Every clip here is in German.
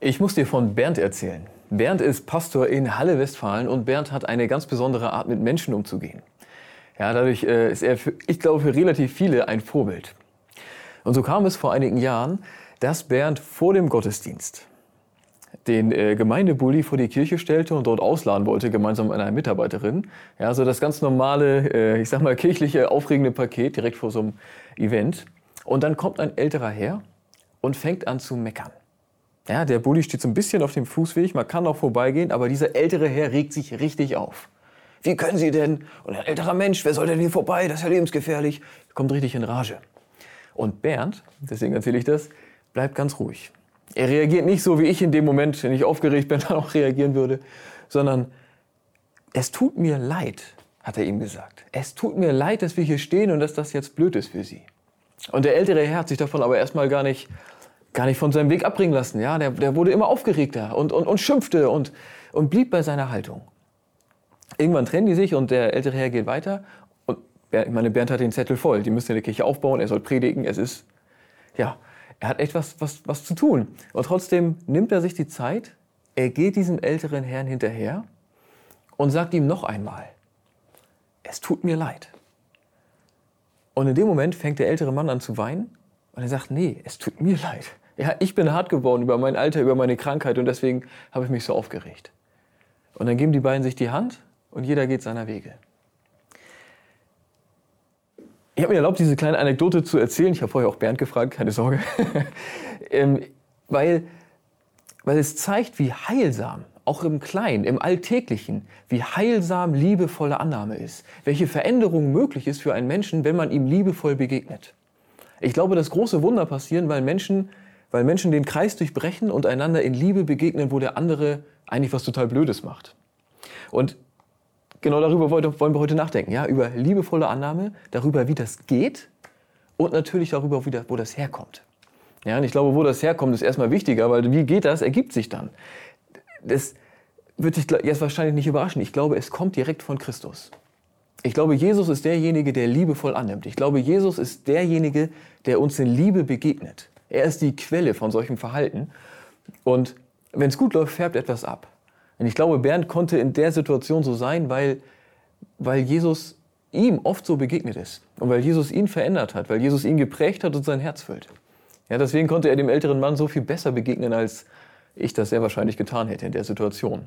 Ich muss dir von Bernd erzählen. Bernd ist Pastor in Halle, Westfalen und Bernd hat eine ganz besondere Art, mit Menschen umzugehen. Ja, dadurch äh, ist er, für, ich glaube, für relativ viele ein Vorbild. Und so kam es vor einigen Jahren, dass Bernd vor dem Gottesdienst den äh, Gemeindebully vor die Kirche stellte und dort ausladen wollte, gemeinsam mit einer Mitarbeiterin. Ja, so das ganz normale, äh, ich sag mal, kirchliche, aufregende Paket direkt vor so einem Event. Und dann kommt ein älterer Herr und fängt an zu meckern. Ja, der Bulli steht so ein bisschen auf dem Fußweg, man kann auch vorbeigehen, aber dieser ältere Herr regt sich richtig auf. Wie können Sie denn? Und ein älterer Mensch, wer soll denn hier vorbei? Das ist ja lebensgefährlich. Kommt richtig in Rage. Und Bernd, deswegen erzähle ich das, bleibt ganz ruhig. Er reagiert nicht so, wie ich in dem Moment, wenn ich aufgeregt bin, dann auch reagieren würde, sondern es tut mir leid, hat er ihm gesagt. Es tut mir leid, dass wir hier stehen und dass das jetzt blöd ist für Sie. Und der ältere Herr hat sich davon aber erstmal gar nicht gar nicht von seinem Weg abbringen lassen. Ja, der, der wurde immer aufgeregter und, und, und schimpfte und, und blieb bei seiner Haltung. Irgendwann trennen die sich und der ältere Herr geht weiter. Und ich meine, Bernd hat den Zettel voll. Die müssen in der Kirche aufbauen, er soll predigen. Es ist, ja, er hat echt was, was, was zu tun. Und trotzdem nimmt er sich die Zeit, er geht diesem älteren Herrn hinterher und sagt ihm noch einmal, es tut mir leid. Und in dem Moment fängt der ältere Mann an zu weinen und er sagt, nee, es tut mir leid. Ja, ich bin hart geworden über mein Alter, über meine Krankheit und deswegen habe ich mich so aufgeregt. Und dann geben die beiden sich die Hand und jeder geht seiner Wege. Ich habe mir erlaubt, diese kleine Anekdote zu erzählen. Ich habe vorher auch Bernd gefragt, keine Sorge. ähm, weil, weil es zeigt, wie heilsam, auch im Kleinen, im Alltäglichen, wie heilsam liebevolle Annahme ist. Welche Veränderung möglich ist für einen Menschen, wenn man ihm liebevoll begegnet. Ich glaube, dass große Wunder passieren, weil Menschen, weil Menschen den Kreis durchbrechen und einander in Liebe begegnen, wo der andere eigentlich was total Blödes macht. Und genau darüber wollen wir heute nachdenken, ja, über liebevolle Annahme, darüber, wie das geht und natürlich darüber, wo das herkommt. Ja, und ich glaube, wo das herkommt, ist erstmal wichtiger, weil wie geht das, ergibt sich dann. Das wird dich jetzt wahrscheinlich nicht überraschen. Ich glaube, es kommt direkt von Christus. Ich glaube, Jesus ist derjenige, der liebevoll annimmt. Ich glaube, Jesus ist derjenige, der uns in Liebe begegnet. Er ist die Quelle von solchem Verhalten. Und wenn es gut läuft, färbt etwas ab. Und ich glaube, Bernd konnte in der Situation so sein, weil, weil Jesus ihm oft so begegnet ist. Und weil Jesus ihn verändert hat, weil Jesus ihn geprägt hat und sein Herz füllt. Ja, deswegen konnte er dem älteren Mann so viel besser begegnen, als ich das sehr wahrscheinlich getan hätte in der Situation.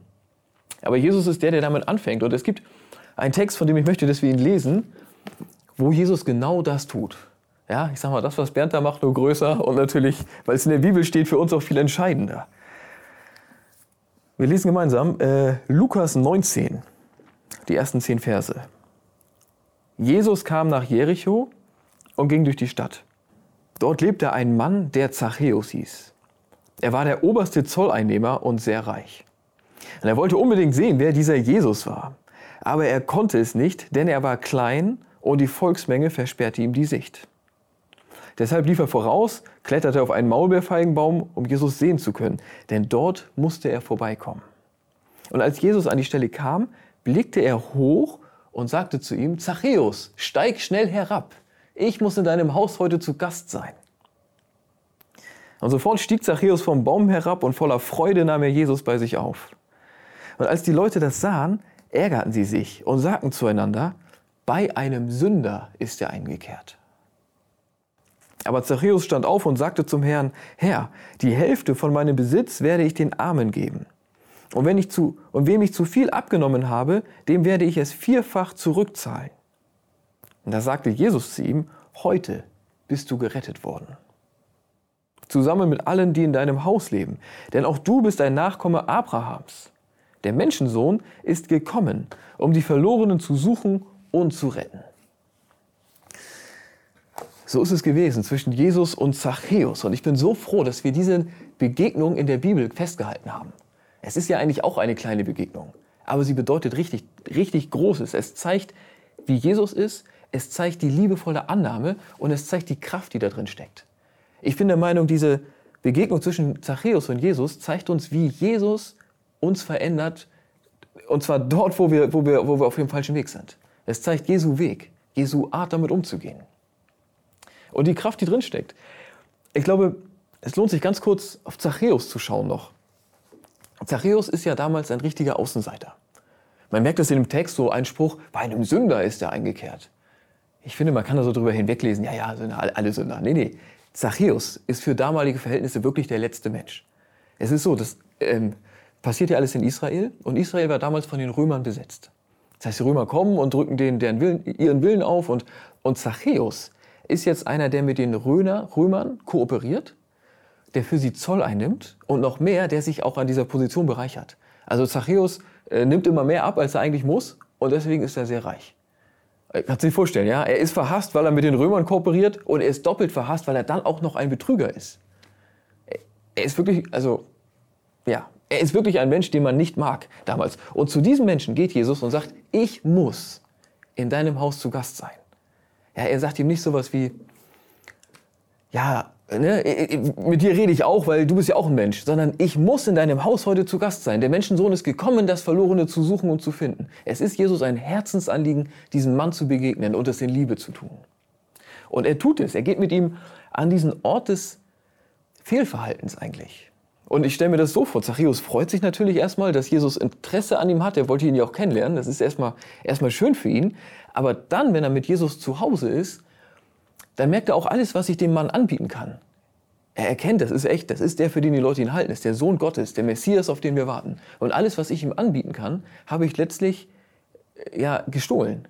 Aber Jesus ist der, der damit anfängt. Und es gibt ein Text, von dem ich möchte, dass wir ihn lesen, wo Jesus genau das tut. Ja, ich sag mal, das, was Bernd da macht, nur größer und natürlich, weil es in der Bibel steht, für uns auch viel entscheidender. Wir lesen gemeinsam äh, Lukas 19, die ersten zehn Verse. Jesus kam nach Jericho und ging durch die Stadt. Dort lebte ein Mann, der Zachäus hieß. Er war der oberste Zolleinnehmer und sehr reich. Und er wollte unbedingt sehen, wer dieser Jesus war aber er konnte es nicht, denn er war klein und die Volksmenge versperrte ihm die Sicht. Deshalb lief er voraus, kletterte auf einen Maulbeerfeigenbaum, um Jesus sehen zu können, denn dort musste er vorbeikommen. Und als Jesus an die Stelle kam, blickte er hoch und sagte zu ihm, Zachäus, steig schnell herab, ich muss in deinem Haus heute zu Gast sein. Und sofort stieg Zachäus vom Baum herab und voller Freude nahm er Jesus bei sich auf. Und als die Leute das sahen, ärgerten sie sich und sagten zueinander, bei einem Sünder ist er eingekehrt. Aber Zachäus stand auf und sagte zum Herrn, Herr, die Hälfte von meinem Besitz werde ich den Armen geben. Und, wenn ich zu, und wem ich zu viel abgenommen habe, dem werde ich es vierfach zurückzahlen. Und da sagte Jesus zu ihm, heute bist du gerettet worden. Zusammen mit allen, die in deinem Haus leben, denn auch du bist ein Nachkomme Abrahams. Der Menschensohn ist gekommen, um die Verlorenen zu suchen und zu retten. So ist es gewesen zwischen Jesus und Zachäus. Und ich bin so froh, dass wir diese Begegnung in der Bibel festgehalten haben. Es ist ja eigentlich auch eine kleine Begegnung, aber sie bedeutet richtig, richtig Großes. Es zeigt, wie Jesus ist, es zeigt die liebevolle Annahme und es zeigt die Kraft, die da drin steckt. Ich bin der Meinung, diese Begegnung zwischen Zachäus und Jesus zeigt uns, wie Jesus uns verändert, und zwar dort, wo wir, wo, wir, wo wir auf dem falschen Weg sind. Es zeigt Jesu Weg, Jesu Art, damit umzugehen. Und die Kraft, die drin steckt. Ich glaube, es lohnt sich ganz kurz auf Zachäus zu schauen noch. Zachäus ist ja damals ein richtiger Außenseiter. Man merkt das in dem Text, so ein Spruch, bei einem Sünder ist er eingekehrt. Ich finde, man kann da so drüber hinweglesen, ja, ja, sind alle Sünder. Nee, nee. Zachäus ist für damalige Verhältnisse wirklich der letzte Mensch. Es ist so, das ähm, passiert ja alles in Israel und Israel war damals von den Römern besetzt. Das heißt, die Römer kommen und drücken denen deren Willen, ihren Willen auf und, und Zachäus ist jetzt einer, der mit den Röner, Römern kooperiert, der für sie Zoll einnimmt und noch mehr, der sich auch an dieser Position bereichert. Also Zachäus äh, nimmt immer mehr ab, als er eigentlich muss und deswegen ist er sehr reich. Äh, kannst du dir vorstellen, ja? Er ist verhasst, weil er mit den Römern kooperiert und er ist doppelt verhasst, weil er dann auch noch ein Betrüger ist. Er ist wirklich, also, ja, er ist wirklich ein Mensch, den man nicht mag damals. Und zu diesem Menschen geht Jesus und sagt, ich muss in deinem Haus zu Gast sein. Ja, er sagt ihm nicht sowas wie, ja, ne, mit dir rede ich auch, weil du bist ja auch ein Mensch, sondern ich muss in deinem Haus heute zu Gast sein. Der Menschensohn ist gekommen, das Verlorene zu suchen und zu finden. Es ist Jesus ein Herzensanliegen, diesem Mann zu begegnen und es in Liebe zu tun. Und er tut es. Er geht mit ihm an diesen Ort des Fehlverhaltens eigentlich. Und ich stelle mir das so vor, Zachäus freut sich natürlich erstmal, dass Jesus Interesse an ihm hat. Er wollte ihn ja auch kennenlernen. Das ist erstmal, erstmal schön für ihn. Aber dann, wenn er mit Jesus zu Hause ist, dann merkt er auch alles, was ich dem Mann anbieten kann. Er erkennt, das ist echt, das ist der, für den die Leute ihn halten, das ist der Sohn Gottes, der Messias, auf den wir warten. Und alles, was ich ihm anbieten kann, habe ich letztlich äh, ja, gestohlen.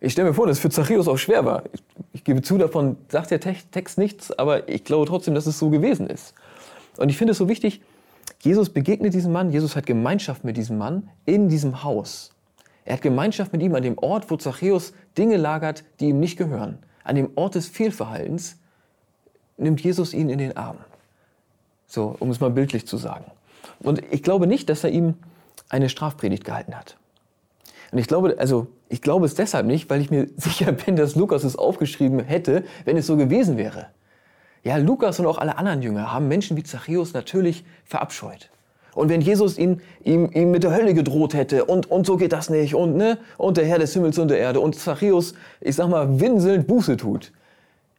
Ich stelle mir vor, dass es für Zachäus auch schwer war. Ich, ich gebe zu, davon sagt der Text nichts, aber ich glaube trotzdem, dass es so gewesen ist. Und ich finde es so wichtig, Jesus begegnet diesem Mann, Jesus hat Gemeinschaft mit diesem Mann in diesem Haus. Er hat Gemeinschaft mit ihm an dem Ort, wo Zachäus Dinge lagert, die ihm nicht gehören. An dem Ort des Fehlverhaltens nimmt Jesus ihn in den Arm. So, um es mal bildlich zu sagen. Und ich glaube nicht, dass er ihm eine Strafpredigt gehalten hat. Und ich glaube, also, ich glaube es deshalb nicht, weil ich mir sicher bin, dass Lukas es aufgeschrieben hätte, wenn es so gewesen wäre. Ja, Lukas und auch alle anderen Jünger haben Menschen wie Zachäus natürlich verabscheut. Und wenn Jesus ihn, ihm, ihm mit der Hölle gedroht hätte und, und so geht das nicht und, ne, und der Herr des Himmels und der Erde und Zachäus, ich sag mal, winselnd Buße tut.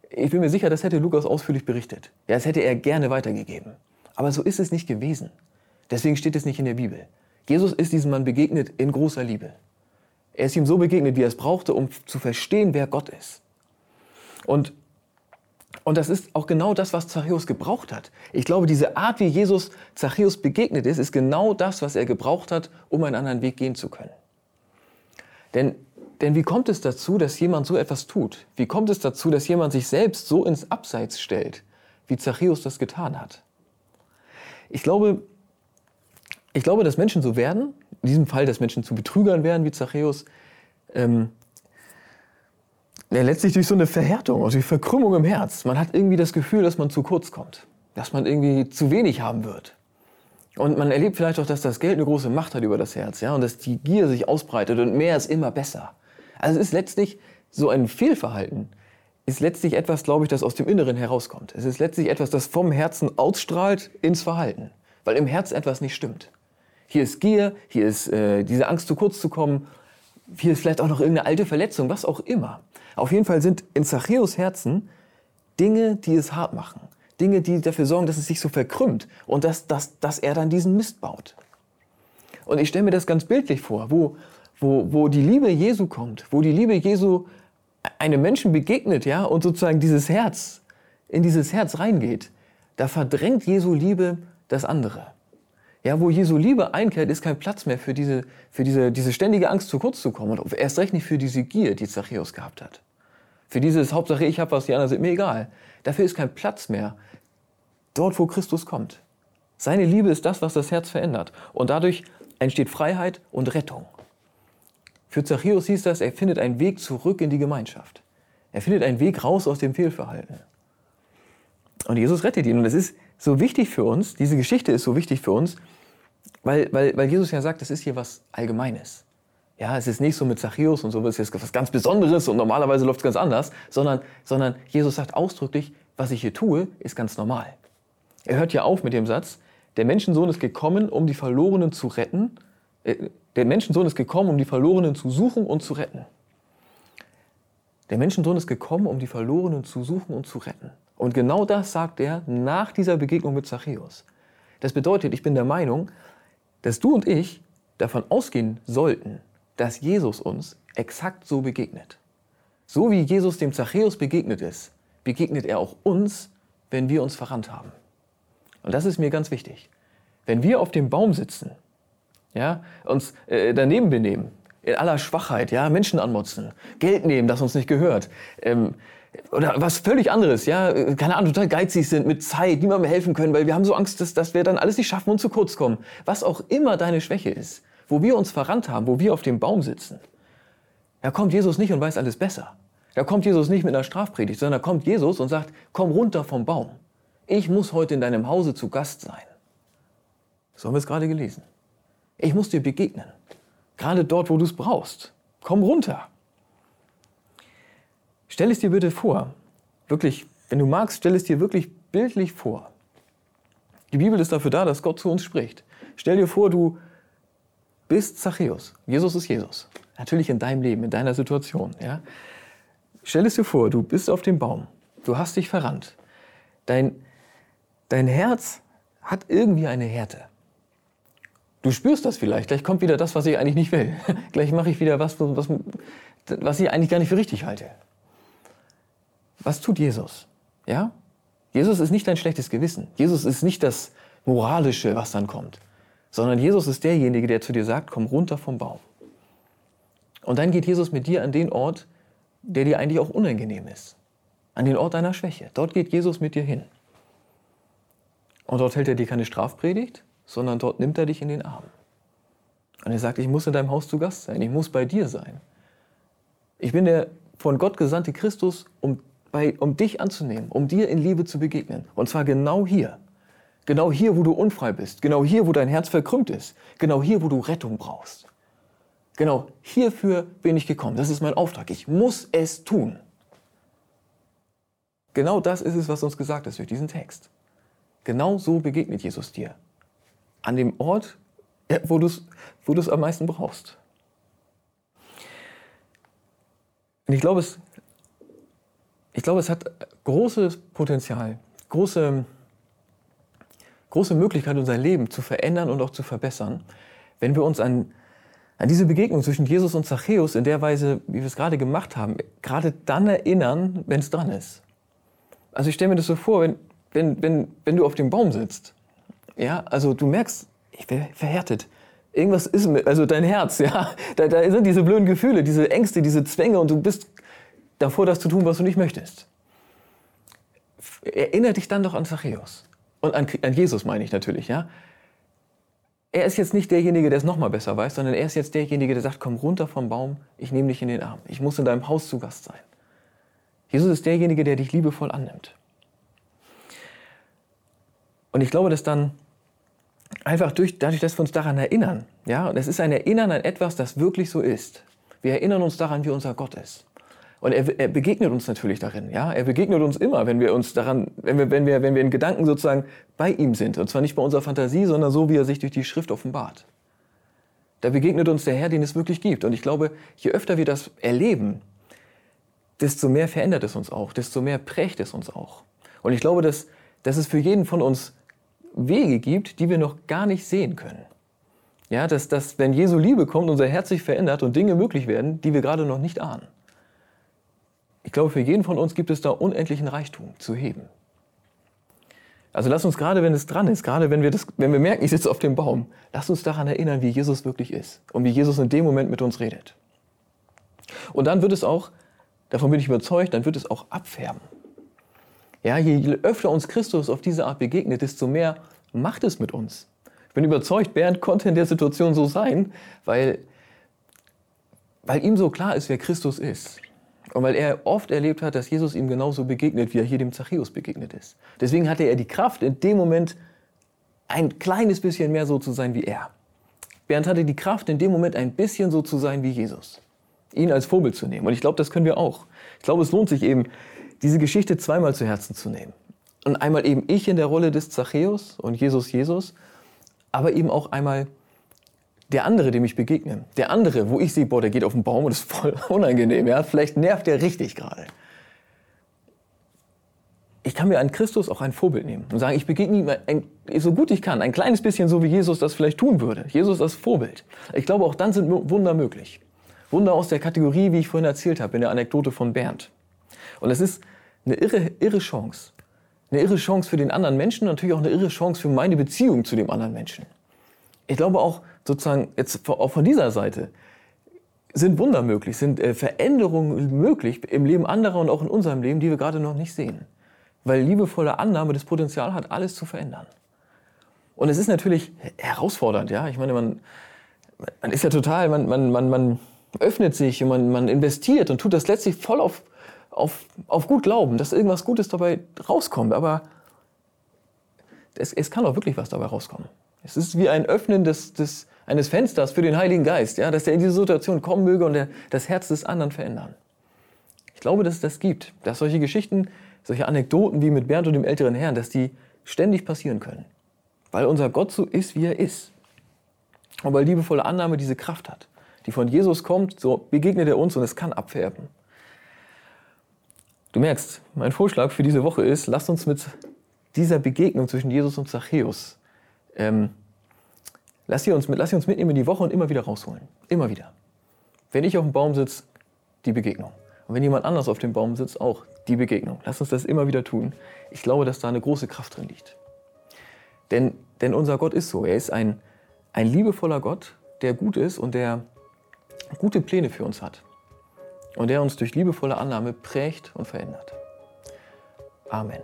Ich bin mir sicher, das hätte Lukas ausführlich berichtet. Ja, das hätte er gerne weitergegeben. Aber so ist es nicht gewesen. Deswegen steht es nicht in der Bibel. Jesus ist diesem Mann begegnet in großer Liebe. Er ist ihm so begegnet, wie er es brauchte, um zu verstehen, wer Gott ist. Und und das ist auch genau das, was Zachäus gebraucht hat. Ich glaube, diese Art, wie Jesus Zachäus begegnet ist, ist genau das, was er gebraucht hat, um einen anderen Weg gehen zu können. Denn, denn wie kommt es dazu, dass jemand so etwas tut? Wie kommt es dazu, dass jemand sich selbst so ins Abseits stellt, wie Zachäus das getan hat? Ich glaube, ich glaube, dass Menschen so werden, in diesem Fall, dass Menschen zu Betrügern werden wie Zachäus, ähm, ja, letztlich durch so eine Verhärtung, also die Verkrümmung im Herz. Man hat irgendwie das Gefühl, dass man zu kurz kommt, dass man irgendwie zu wenig haben wird. Und man erlebt vielleicht auch, dass das Geld eine große Macht hat über das Herz, ja, und dass die Gier sich ausbreitet und mehr ist immer besser. Also es ist letztlich so ein Fehlverhalten, ist letztlich etwas, glaube ich, das aus dem Inneren herauskommt. Es ist letztlich etwas, das vom Herzen ausstrahlt ins Verhalten, weil im Herz etwas nicht stimmt. Hier ist Gier, hier ist äh, diese Angst, zu kurz zu kommen, hier ist vielleicht auch noch irgendeine alte Verletzung, was auch immer. Auf jeden Fall sind in Zachäus Herzen Dinge, die es hart machen. Dinge, die dafür sorgen, dass es sich so verkrümmt und dass, dass, dass er dann diesen Mist baut. Und ich stelle mir das ganz bildlich vor, wo, wo, wo die Liebe Jesu kommt, wo die Liebe Jesu einem Menschen begegnet, ja, und sozusagen dieses Herz, in dieses Herz reingeht, da verdrängt Jesu Liebe das andere. Ja, wo Jesu Liebe einkehrt, ist kein Platz mehr für diese, für diese, diese ständige Angst, zu kurz zu kommen. Und erst recht nicht für diese Gier, die Zachäus gehabt hat. Für dieses Hauptsache, ich habe was, die anderen sind mir egal. Dafür ist kein Platz mehr. Dort, wo Christus kommt. Seine Liebe ist das, was das Herz verändert. Und dadurch entsteht Freiheit und Rettung. Für Zachäus hieß das, er findet einen Weg zurück in die Gemeinschaft. Er findet einen Weg raus aus dem Fehlverhalten. Und Jesus rettet ihn. Und es ist so wichtig für uns, diese Geschichte ist so wichtig für uns, weil, weil, weil Jesus ja sagt, das ist hier was Allgemeines. Ja, es ist nicht so mit Zachäus und so, es ist was ganz Besonderes und normalerweise läuft es ganz anders, sondern, sondern Jesus sagt ausdrücklich, was ich hier tue, ist ganz normal. Er hört ja auf mit dem Satz, der Menschensohn ist gekommen, um die Verlorenen zu retten. Äh, der Menschensohn ist gekommen, um die Verlorenen zu suchen und zu retten. Der Menschensohn ist gekommen, um die Verlorenen zu suchen und zu retten. Und genau das sagt er nach dieser Begegnung mit Zachäus. Das bedeutet, ich bin der Meinung, dass du und ich davon ausgehen sollten, dass Jesus uns exakt so begegnet. So wie Jesus dem Zachäus begegnet ist, begegnet er auch uns, wenn wir uns verrannt haben. Und das ist mir ganz wichtig. Wenn wir auf dem Baum sitzen, ja, uns äh, daneben benehmen, in aller Schwachheit, ja, Menschen anmotzen, Geld nehmen, das uns nicht gehört, ähm, oder was völlig anderes, ja, keine Ahnung, total geizig sind mit Zeit, niemandem helfen können, weil wir haben so Angst, dass, dass wir dann alles nicht schaffen und zu kurz kommen. Was auch immer deine Schwäche ist, wo wir uns verrannt haben, wo wir auf dem Baum sitzen, da kommt Jesus nicht und weiß alles besser. Da kommt Jesus nicht mit einer Strafpredigt, sondern da kommt Jesus und sagt, komm runter vom Baum. Ich muss heute in deinem Hause zu Gast sein. So haben wir es gerade gelesen. Ich muss dir begegnen. Gerade dort, wo du es brauchst. Komm runter. Stell es dir bitte vor, wirklich, wenn du magst, stell es dir wirklich bildlich vor. Die Bibel ist dafür da, dass Gott zu uns spricht. Stell dir vor, du bist Zachäus. Jesus ist Jesus. Natürlich in deinem Leben, in deiner Situation. Ja? Stell es dir vor, du bist auf dem Baum. Du hast dich verrannt. Dein, dein Herz hat irgendwie eine Härte. Du spürst das vielleicht. Gleich kommt wieder das, was ich eigentlich nicht will. Gleich mache ich wieder was, was, was ich eigentlich gar nicht für richtig halte. Was tut Jesus? Ja? Jesus ist nicht dein schlechtes Gewissen. Jesus ist nicht das Moralische, was dann kommt. Sondern Jesus ist derjenige, der zu dir sagt, komm runter vom Baum. Und dann geht Jesus mit dir an den Ort, der dir eigentlich auch unangenehm ist. An den Ort deiner Schwäche. Dort geht Jesus mit dir hin. Und dort hält er dir keine Strafpredigt, sondern dort nimmt er dich in den Arm. Und er sagt, ich muss in deinem Haus zu Gast sein, ich muss bei dir sein. Ich bin der von Gott gesandte Christus, um bei, um dich anzunehmen, um dir in Liebe zu begegnen. Und zwar genau hier. Genau hier, wo du unfrei bist. Genau hier, wo dein Herz verkrümmt ist. Genau hier, wo du Rettung brauchst. Genau hierfür bin ich gekommen. Das ist mein Auftrag. Ich muss es tun. Genau das ist es, was uns gesagt ist durch diesen Text. Genau so begegnet Jesus dir. An dem Ort, wo du es wo am meisten brauchst. Und ich glaube, es ich glaube, es hat großes Potenzial, große, große Möglichkeit, unser Leben zu verändern und auch zu verbessern, wenn wir uns an, an diese Begegnung zwischen Jesus und Zachäus in der Weise, wie wir es gerade gemacht haben, gerade dann erinnern, wenn es dran ist. Also ich stelle mir das so vor, wenn, wenn, wenn, wenn du auf dem Baum sitzt, ja, also du merkst, ich bin verhärtet. Irgendwas ist mit, also dein Herz, ja, da, da sind diese blöden Gefühle, diese Ängste, diese Zwänge und du bist davor, das zu tun, was du nicht möchtest. Erinnere dich dann doch an Zachäus. Und an, an Jesus meine ich natürlich, ja. Er ist jetzt nicht derjenige, der es nochmal besser weiß, sondern er ist jetzt derjenige, der sagt, komm runter vom Baum, ich nehme dich in den Arm. Ich muss in deinem Haus zu Gast sein. Jesus ist derjenige, der dich liebevoll annimmt. Und ich glaube, dass dann einfach durch, dadurch, dass wir uns daran erinnern, ja, und es ist ein Erinnern an etwas, das wirklich so ist. Wir erinnern uns daran, wie unser Gott ist. Und er, er, begegnet uns natürlich darin, ja. Er begegnet uns immer, wenn wir uns daran, wenn wir, wenn wir, wenn wir in Gedanken sozusagen bei ihm sind. Und zwar nicht bei unserer Fantasie, sondern so, wie er sich durch die Schrift offenbart. Da begegnet uns der Herr, den es wirklich gibt. Und ich glaube, je öfter wir das erleben, desto mehr verändert es uns auch, desto mehr prägt es uns auch. Und ich glaube, dass, dass es für jeden von uns Wege gibt, die wir noch gar nicht sehen können. Ja, dass, dass wenn Jesu Liebe kommt, unser Herz sich verändert und Dinge möglich werden, die wir gerade noch nicht ahnen. Ich glaube, für jeden von uns gibt es da unendlichen Reichtum zu heben. Also lass uns gerade, wenn es dran ist, gerade wenn wir, das, wenn wir merken, ich sitze auf dem Baum, lass uns daran erinnern, wie Jesus wirklich ist und wie Jesus in dem Moment mit uns redet. Und dann wird es auch, davon bin ich überzeugt, dann wird es auch abfärben. Ja, je öfter uns Christus auf diese Art begegnet, desto mehr macht es mit uns. Ich bin überzeugt, Bernd konnte in der Situation so sein, weil, weil ihm so klar ist, wer Christus ist. Und weil er oft erlebt hat, dass Jesus ihm genauso begegnet, wie er hier dem Zachäus begegnet ist. Deswegen hatte er die Kraft, in dem Moment ein kleines bisschen mehr so zu sein wie er. Bernd hatte die Kraft, in dem Moment ein bisschen so zu sein wie Jesus. Ihn als Vorbild zu nehmen. Und ich glaube, das können wir auch. Ich glaube, es lohnt sich eben, diese Geschichte zweimal zu Herzen zu nehmen. Und einmal eben ich in der Rolle des Zachäus und Jesus Jesus, aber eben auch einmal der andere, dem ich begegne, der andere, wo ich sehe, boah, der geht auf den Baum und ist voll unangenehm, ja, vielleicht nervt der richtig gerade. ich kann mir an Christus auch ein Vorbild nehmen und sagen, ich begegne ihm ein, so gut ich kann, ein kleines bisschen so, wie Jesus das vielleicht tun würde. Jesus als Vorbild. Ich glaube, auch dann sind Wunder möglich. Wunder aus der Kategorie, wie ich vorhin erzählt habe, in der Anekdote von Bernd. Und es ist eine irre, irre Chance. Eine irre Chance für den anderen Menschen natürlich auch eine irre Chance für meine Beziehung zu dem anderen Menschen. Ich glaube auch sozusagen jetzt auch von dieser Seite sind Wunder möglich, sind äh, Veränderungen möglich im Leben anderer und auch in unserem Leben, die wir gerade noch nicht sehen. Weil liebevolle Annahme das Potenzial hat, alles zu verändern. Und es ist natürlich herausfordernd, ja. Ich meine, man, man ist ja total, man, man, man, man öffnet sich und man, man investiert und tut das letztlich voll auf, auf, auf gut Glauben, dass irgendwas Gutes dabei rauskommt. Aber es, es kann auch wirklich was dabei rauskommen. Es ist wie ein Öffnen des, des, eines Fensters für den Heiligen Geist, ja, dass er in diese Situation kommen möge und der, das Herz des anderen verändern. Ich glaube, dass es das gibt, dass solche Geschichten, solche Anekdoten wie mit Bernd und dem älteren Herrn, dass die ständig passieren können. Weil unser Gott so ist, wie er ist. Und weil liebevolle Annahme diese Kraft hat, die von Jesus kommt, so begegnet er uns und es kann abfärben. Du merkst, mein Vorschlag für diese Woche ist, lass uns mit dieser Begegnung zwischen Jesus und Zachäus ähm, lass, sie uns, lass sie uns mitnehmen in die Woche und immer wieder rausholen. Immer wieder. Wenn ich auf dem Baum sitze, die Begegnung. Und wenn jemand anders auf dem Baum sitzt, auch die Begegnung. Lass uns das immer wieder tun. Ich glaube, dass da eine große Kraft drin liegt. Denn, denn unser Gott ist so. Er ist ein, ein liebevoller Gott, der gut ist und der gute Pläne für uns hat. Und der uns durch liebevolle Annahme prägt und verändert. Amen.